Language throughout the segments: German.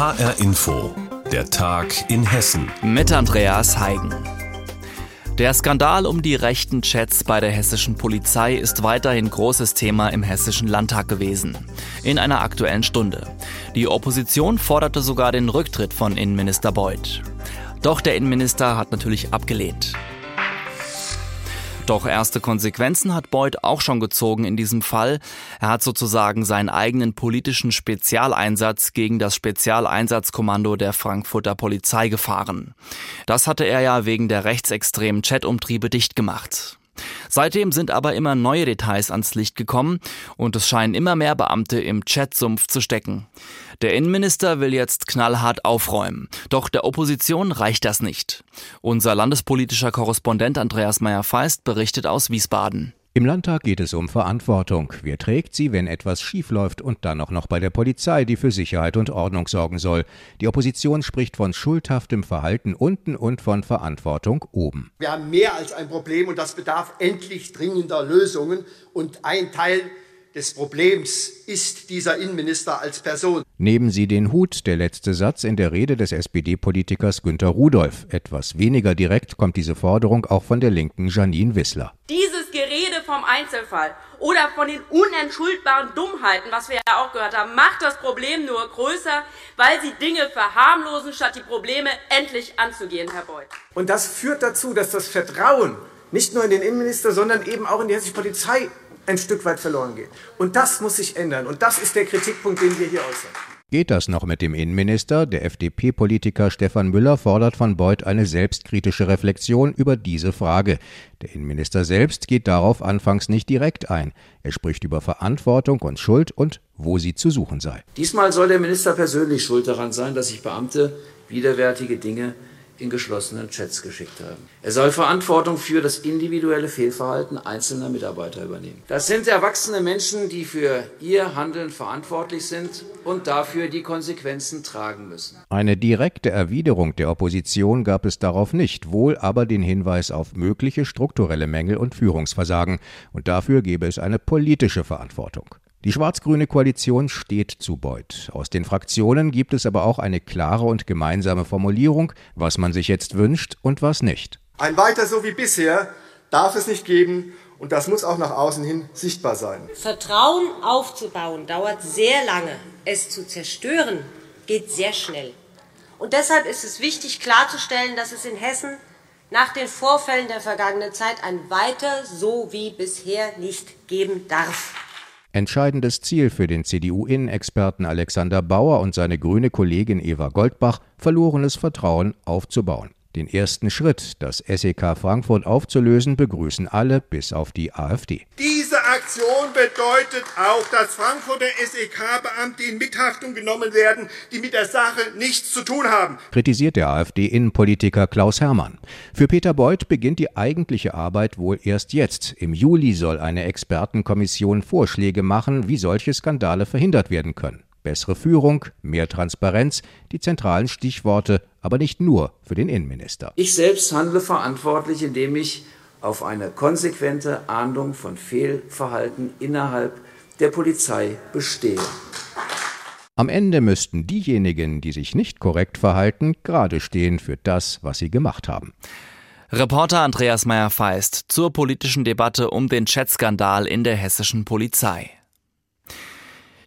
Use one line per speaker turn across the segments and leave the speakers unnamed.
HR Info, der Tag in Hessen.
Mit Andreas Heigen. Der Skandal um die rechten Chats bei der hessischen Polizei ist weiterhin großes Thema im hessischen Landtag gewesen. In einer aktuellen Stunde. Die Opposition forderte sogar den Rücktritt von Innenminister Beuth. Doch der Innenminister hat natürlich abgelehnt. Doch erste Konsequenzen hat Beuth auch schon gezogen in diesem Fall. Er hat sozusagen seinen eigenen politischen Spezialeinsatz gegen das Spezialeinsatzkommando der Frankfurter Polizei gefahren. Das hatte er ja wegen der rechtsextremen Chatumtriebe dicht gemacht. Seitdem sind aber immer neue Details ans Licht gekommen und es scheinen immer mehr Beamte im Chatsumpf zu stecken. Der Innenminister will jetzt knallhart aufräumen. Doch der Opposition reicht das nicht. Unser landespolitischer Korrespondent Andreas Meyer-Feist berichtet aus Wiesbaden.
Im Landtag geht es um Verantwortung. Wer trägt sie, wenn etwas schiefläuft und dann auch noch bei der Polizei, die für Sicherheit und Ordnung sorgen soll? Die Opposition spricht von schuldhaftem Verhalten unten und von Verantwortung oben.
Wir haben mehr als ein Problem und das bedarf endlich dringender Lösungen. Und ein Teil des Problems ist dieser Innenminister als Person.
Nehmen Sie den Hut, der letzte Satz in der Rede des SPD-Politikers Günter Rudolph. Etwas weniger direkt kommt diese Forderung auch von der linken Janine Wissler.
Gerede vom Einzelfall oder von den unentschuldbaren Dummheiten, was wir ja auch gehört haben, macht das Problem nur größer, weil sie Dinge verharmlosen, statt die Probleme endlich anzugehen, Herr Beuth.
Und das führt dazu, dass das Vertrauen nicht nur in den Innenminister, sondern eben auch in die hessische Polizei ein Stück weit verloren geht. Und das muss sich ändern. Und das ist der Kritikpunkt, den wir hier äußern.
Geht das noch mit dem Innenminister? Der FDP-Politiker Stefan Müller fordert von Beuth eine selbstkritische Reflexion über diese Frage. Der Innenminister selbst geht darauf anfangs nicht direkt ein. Er spricht über Verantwortung und Schuld und wo sie zu suchen sei.
Diesmal soll der Minister persönlich schuld daran sein, dass sich Beamte widerwärtige Dinge in geschlossenen Chats geschickt haben. Er soll Verantwortung für das individuelle Fehlverhalten einzelner Mitarbeiter übernehmen. Das sind erwachsene Menschen, die für ihr Handeln verantwortlich sind und dafür die Konsequenzen tragen müssen.
Eine direkte Erwiderung der Opposition gab es darauf nicht, wohl aber den Hinweis auf mögliche strukturelle Mängel und Führungsversagen. Und dafür gäbe es eine politische Verantwortung. Die schwarz-grüne Koalition steht zu Beuth. Aus den Fraktionen gibt es aber auch eine klare und gemeinsame Formulierung, was man sich jetzt wünscht und was nicht.
Ein weiter so wie bisher darf es nicht geben und das muss auch nach außen hin sichtbar sein.
Vertrauen aufzubauen dauert sehr lange. Es zu zerstören geht sehr schnell. Und deshalb ist es wichtig klarzustellen, dass es in Hessen nach den Vorfällen der vergangenen Zeit ein weiter so wie bisher nicht geben darf.
Entscheidendes Ziel für den CDU-Innenexperten Alexander Bauer und seine grüne Kollegin Eva Goldbach, verlorenes Vertrauen aufzubauen. Den ersten Schritt, das SEK Frankfurt aufzulösen, begrüßen alle, bis auf die AfD.
Diese Aktion bedeutet auch, dass Frankfurter SEK-Beamte in Mithaftung genommen werden, die mit der Sache nichts zu tun haben.
Kritisiert der AfD-Innenpolitiker Klaus Hermann. Für Peter Beuth beginnt die eigentliche Arbeit wohl erst jetzt. Im Juli soll eine Expertenkommission Vorschläge machen, wie solche Skandale verhindert werden können. Bessere Führung, mehr Transparenz, die zentralen Stichworte, aber nicht nur für den Innenminister.
Ich selbst handle verantwortlich, indem ich auf eine konsequente Ahndung von Fehlverhalten innerhalb der Polizei bestehe.
Am Ende müssten diejenigen, die sich nicht korrekt verhalten, gerade stehen für das, was sie gemacht haben.
Reporter Andreas Meyer-Feist zur politischen Debatte um den Chatskandal in der hessischen Polizei.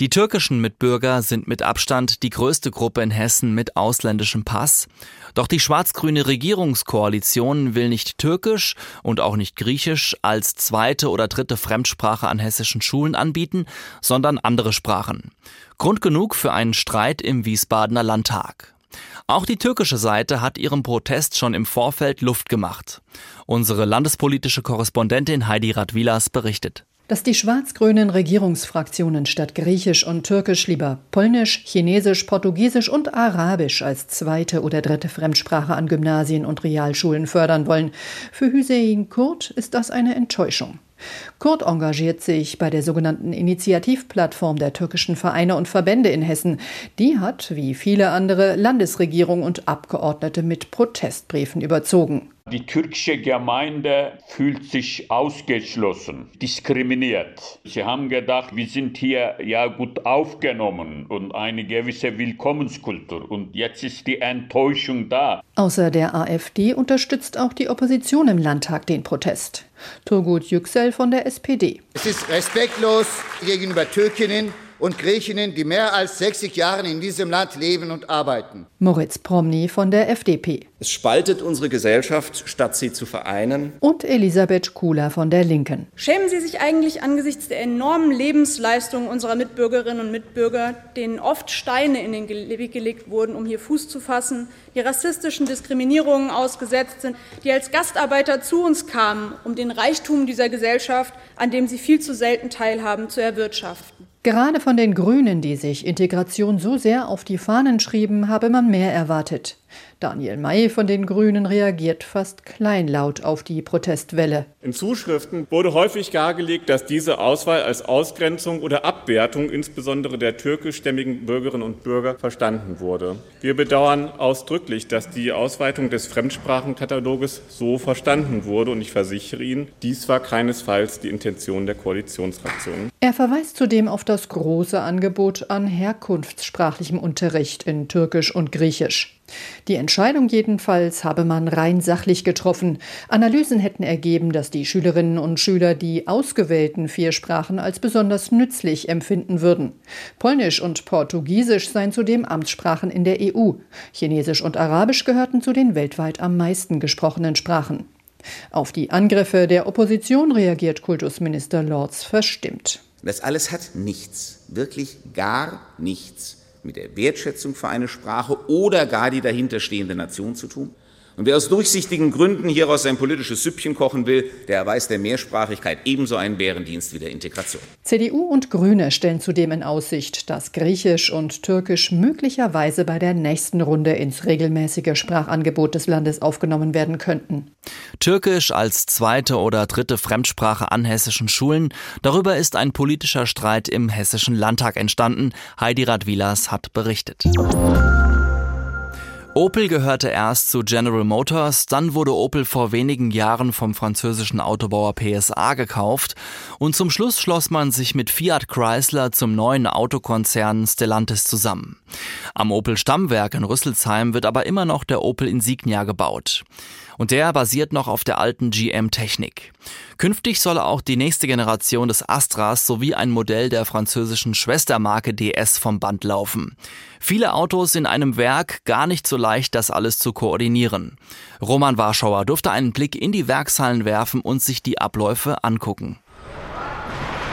Die türkischen Mitbürger sind mit Abstand die größte Gruppe in Hessen mit ausländischem Pass. Doch die schwarz-grüne Regierungskoalition will nicht Türkisch und auch nicht Griechisch als zweite oder dritte Fremdsprache an hessischen Schulen anbieten, sondern andere Sprachen. Grund genug für einen Streit im Wiesbadener Landtag. Auch die türkische Seite hat ihrem Protest schon im Vorfeld Luft gemacht. Unsere landespolitische Korrespondentin Heidi Radwilas berichtet
dass die schwarz-grünen Regierungsfraktionen statt Griechisch und Türkisch lieber Polnisch, Chinesisch, Portugiesisch und Arabisch als zweite oder dritte Fremdsprache an Gymnasien und Realschulen fördern wollen. Für Hüseyin Kurt ist das eine Enttäuschung. Kurt engagiert sich bei der sogenannten Initiativplattform der türkischen Vereine und Verbände in Hessen. Die hat, wie viele andere, Landesregierung und Abgeordnete mit Protestbriefen überzogen.
Die türkische Gemeinde fühlt sich ausgeschlossen, diskriminiert. Sie haben gedacht, wir sind hier ja gut aufgenommen und eine gewisse Willkommenskultur. Und jetzt ist die Enttäuschung da.
Außer der AfD unterstützt auch die Opposition im Landtag den Protest. Turgut Yüksel von der SPD.
Es ist respektlos gegenüber Türkinnen und Griechinnen, die mehr als 60 Jahre in diesem Land leben und arbeiten.
Moritz Promny von der FDP.
Es spaltet unsere Gesellschaft, statt sie zu vereinen.
Und Elisabeth Kula von der Linken.
Schämen Sie sich eigentlich angesichts der enormen Lebensleistung unserer Mitbürgerinnen und Mitbürger, denen oft Steine in den Weg gelegt wurden, um hier Fuß zu fassen, die rassistischen Diskriminierungen ausgesetzt sind, die als Gastarbeiter zu uns kamen, um den Reichtum dieser Gesellschaft, an dem sie viel zu selten teilhaben, zu erwirtschaften?
Gerade von den Grünen, die sich Integration so sehr auf die Fahnen schrieben, habe man mehr erwartet. Daniel May von den Grünen reagiert fast kleinlaut auf die Protestwelle.
In Zuschriften wurde häufig dargelegt, dass diese Auswahl als Ausgrenzung oder Abwertung insbesondere der türkischstämmigen Bürgerinnen und Bürger verstanden wurde. Wir bedauern ausdrücklich, dass die Ausweitung des Fremdsprachenkataloges so verstanden wurde und ich versichere Ihnen, dies war keinesfalls die Intention der Koalitionsfraktionen.
Er verweist zudem auf das große Angebot an herkunftssprachlichem Unterricht in Türkisch und Griechisch. Die Entscheidung jedenfalls habe man rein sachlich getroffen. Analysen hätten ergeben, dass die Schülerinnen und Schüler die ausgewählten vier Sprachen als besonders nützlich empfinden würden. Polnisch und Portugiesisch seien zudem Amtssprachen in der EU. Chinesisch und Arabisch gehörten zu den weltweit am meisten gesprochenen Sprachen. Auf die Angriffe der Opposition reagiert Kultusminister Lorz verstimmt.
Das alles hat nichts, wirklich gar nichts mit der Wertschätzung für eine Sprache oder gar die dahinterstehende Nation zu tun. Und wer aus durchsichtigen Gründen hieraus ein politisches Süppchen kochen will, der erweist der Mehrsprachigkeit ebenso einen Bärendienst wie der Integration.
CDU und Grüne stellen zudem in Aussicht, dass Griechisch und Türkisch möglicherweise bei der nächsten Runde ins regelmäßige Sprachangebot des Landes aufgenommen werden könnten.
Türkisch als zweite oder dritte Fremdsprache an hessischen Schulen, darüber ist ein politischer Streit im Hessischen Landtag entstanden. Heidi Radwilas hat berichtet. Opel gehörte erst zu General Motors, dann wurde Opel vor wenigen Jahren vom französischen Autobauer PSA gekauft und zum Schluss schloss man sich mit Fiat Chrysler zum neuen Autokonzern Stellantis zusammen. Am Opel Stammwerk in Rüsselsheim wird aber immer noch der Opel Insignia gebaut. Und der basiert noch auf der alten GM-Technik. Künftig soll auch die nächste Generation des Astras sowie ein Modell der französischen Schwestermarke DS vom Band laufen. Viele Autos in einem Werk, gar nicht so leicht, das alles zu koordinieren. Roman Warschauer durfte einen Blick in die Werkshallen werfen und sich die Abläufe angucken.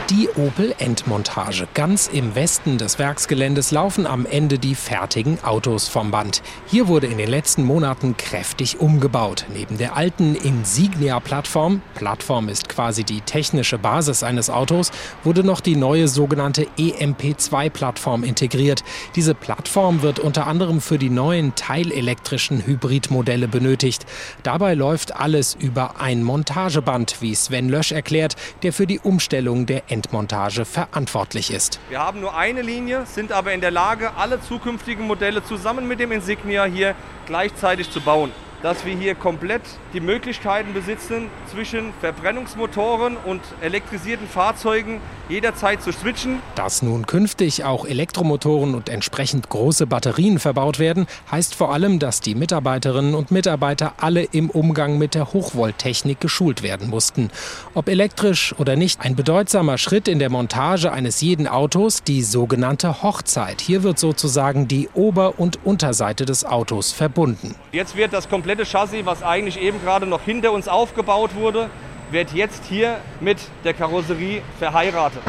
Die Opel-Endmontage. Ganz im Westen des Werksgeländes laufen am Ende die fertigen Autos vom Band. Hier wurde in den letzten Monaten kräftig umgebaut. Neben der alten Insignia-Plattform, Plattform ist quasi die technische Basis eines Autos, wurde noch die neue sogenannte EMP2-Plattform integriert. Diese Plattform wird unter anderem für die neuen teilelektrischen Hybridmodelle benötigt. Dabei läuft alles über ein Montageband, wie Sven Lösch erklärt, der für die Umstellung der Endmontage verantwortlich ist.
Wir haben nur eine Linie, sind aber in der Lage, alle zukünftigen Modelle zusammen mit dem Insignia hier gleichzeitig zu bauen dass wir hier komplett die Möglichkeiten besitzen, zwischen Verbrennungsmotoren und elektrisierten Fahrzeugen jederzeit zu switchen.
Dass nun künftig auch Elektromotoren und entsprechend große Batterien verbaut werden, heißt vor allem, dass die Mitarbeiterinnen und Mitarbeiter alle im Umgang mit der Hochvolttechnik geschult werden mussten. Ob elektrisch oder nicht, ein bedeutsamer Schritt in der Montage eines jeden Autos, die sogenannte Hochzeit. Hier wird sozusagen die Ober- und Unterseite des Autos verbunden.
Jetzt wird das komplette Chassis, was eigentlich eben gerade noch hinter uns aufgebaut wurde, wird jetzt hier mit der Karosserie verheiratet.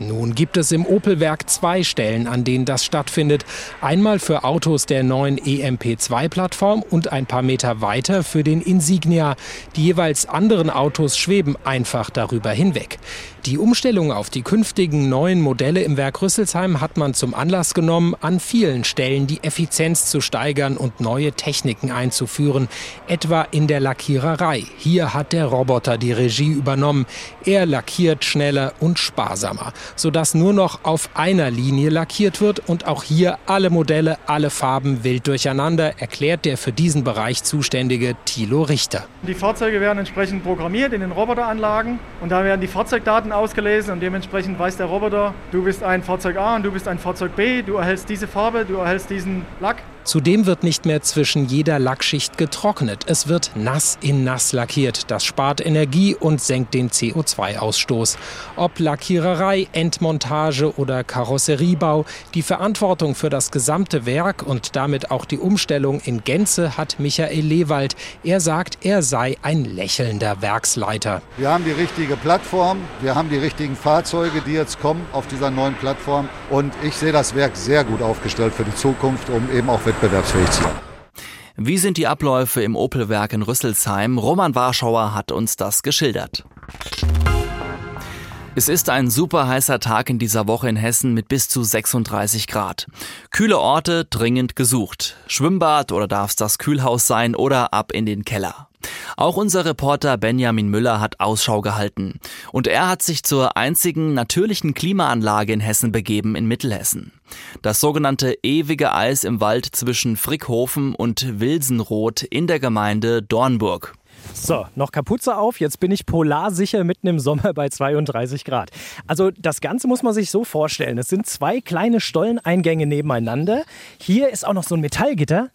Nun gibt es im Opel-Werk zwei Stellen, an denen das stattfindet. Einmal für Autos der neuen EMP2-Plattform und ein paar Meter weiter für den Insignia. Die jeweils anderen Autos schweben einfach darüber hinweg. Die Umstellung auf die künftigen neuen Modelle im Werk Rüsselsheim hat man zum Anlass genommen, an vielen Stellen die Effizienz zu steigern und neue Techniken einzuführen, etwa in der Lackiererei. Hier hat der Roboter die Regie übernommen. Er lackiert schneller und sparsamer. Sodass nur noch auf einer Linie lackiert wird und auch hier alle Modelle, alle Farben wild durcheinander, erklärt der für diesen Bereich zuständige Thilo Richter.
Die Fahrzeuge werden entsprechend programmiert in den Roboteranlagen und da werden die Fahrzeugdaten ausgelesen und dementsprechend weiß der Roboter, du bist ein Fahrzeug A und du bist ein Fahrzeug B, du erhältst diese Farbe, du erhältst diesen Lack.
Zudem wird nicht mehr zwischen jeder Lackschicht getrocknet. Es wird nass in nass lackiert. Das spart Energie und senkt den CO2-Ausstoß. Ob Lackiererei, Endmontage oder Karosseriebau, die Verantwortung für das gesamte Werk und damit auch die Umstellung in Gänze hat Michael Lewald. Er sagt, er sei ein lächelnder Werksleiter.
Wir haben die richtige Plattform, wir haben die richtigen Fahrzeuge, die jetzt kommen auf dieser neuen Plattform. Und ich sehe das Werk sehr gut aufgestellt für die Zukunft, um eben auch wettbewerbsfähig zu sein.
Wie sind die Abläufe im Opelwerk in Rüsselsheim? Roman Warschauer hat uns das geschildert. Es ist ein super heißer Tag in dieser Woche in Hessen mit bis zu 36 Grad. Kühle Orte dringend gesucht. Schwimmbad oder darf es das Kühlhaus sein oder ab in den Keller. Auch unser Reporter Benjamin Müller hat Ausschau gehalten. Und er hat sich zur einzigen natürlichen Klimaanlage in Hessen begeben in Mittelhessen. Das sogenannte ewige Eis im Wald zwischen Frickhofen und Wilsenroth in der Gemeinde Dornburg.
So, noch Kapuze auf. Jetzt bin ich polarsicher mitten im Sommer bei 32 Grad. Also das Ganze muss man sich so vorstellen. Es sind zwei kleine Stolleneingänge nebeneinander. Hier ist auch noch so ein Metallgitter.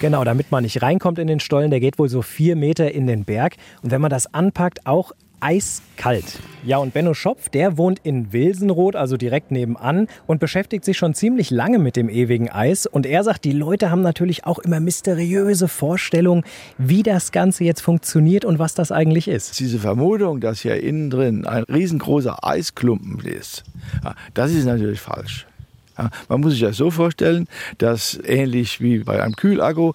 Genau, damit man nicht reinkommt in den Stollen. Der geht wohl so vier Meter in den Berg. Und wenn man das anpackt, auch eiskalt. Ja, und Benno Schopf, der wohnt in Wilsenroth, also direkt nebenan und beschäftigt sich schon ziemlich lange mit dem ewigen Eis. Und er sagt, die Leute haben natürlich auch immer mysteriöse Vorstellungen, wie das Ganze jetzt funktioniert und was das eigentlich ist.
Diese Vermutung, dass hier innen drin ein riesengroßer Eisklumpen ist, das ist natürlich falsch. Man muss sich das so vorstellen, dass ähnlich wie bei einem Kühlakku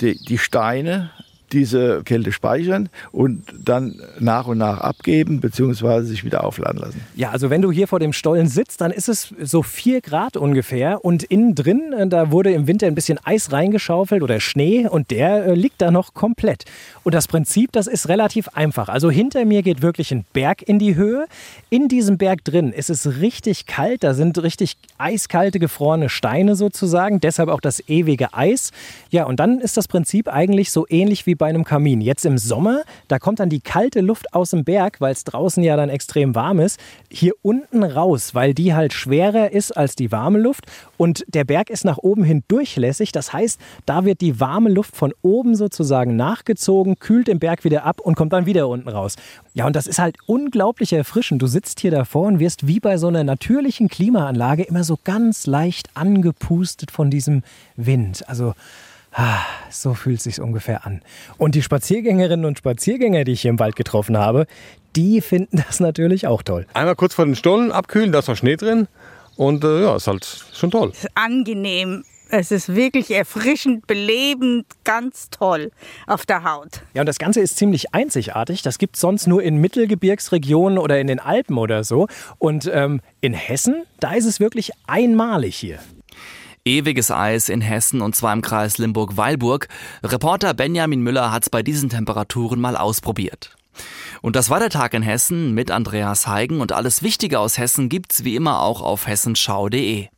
die, die Steine diese Kälte speichern und dann nach und nach abgeben bzw. sich wieder aufladen lassen.
Ja, also wenn du hier vor dem Stollen sitzt, dann ist es so 4 Grad ungefähr und innen drin, äh, da wurde im Winter ein bisschen Eis reingeschaufelt oder Schnee und der äh, liegt da noch komplett. Und das Prinzip, das ist relativ einfach. Also hinter mir geht wirklich ein Berg in die Höhe. In diesem Berg drin ist es richtig kalt, da sind richtig eiskalte gefrorene Steine sozusagen, deshalb auch das ewige Eis. Ja, und dann ist das Prinzip eigentlich so ähnlich wie bei einem Kamin. Jetzt im Sommer, da kommt dann die kalte Luft aus dem Berg, weil es draußen ja dann extrem warm ist, hier unten raus, weil die halt schwerer ist als die warme Luft. Und der Berg ist nach oben hin durchlässig. Das heißt, da wird die warme Luft von oben sozusagen nachgezogen, kühlt den Berg wieder ab und kommt dann wieder unten raus. Ja, und das ist halt unglaublich erfrischend. Du sitzt hier davor und wirst wie bei so einer natürlichen Klimaanlage immer so ganz leicht angepustet von diesem Wind. Also so fühlt es sich ungefähr an. Und die Spaziergängerinnen und Spaziergänger, die ich hier im Wald getroffen habe, die finden das natürlich auch toll.
Einmal kurz vor den Stollen abkühlen, da ist noch Schnee drin. Und äh, ja, ist halt schon toll.
Es ist angenehm. Es ist wirklich erfrischend, belebend, ganz toll auf der Haut.
Ja, und das Ganze ist ziemlich einzigartig. Das gibt es sonst nur in Mittelgebirgsregionen oder in den Alpen oder so. Und ähm, in Hessen, da ist es wirklich einmalig hier.
Ewiges Eis in Hessen und zwar im Kreis Limburg-Weilburg. Reporter Benjamin Müller hat es bei diesen Temperaturen mal ausprobiert. Und das war der Tag in Hessen mit Andreas Heigen und alles Wichtige aus Hessen gibt's wie immer auch auf hessenschau.de.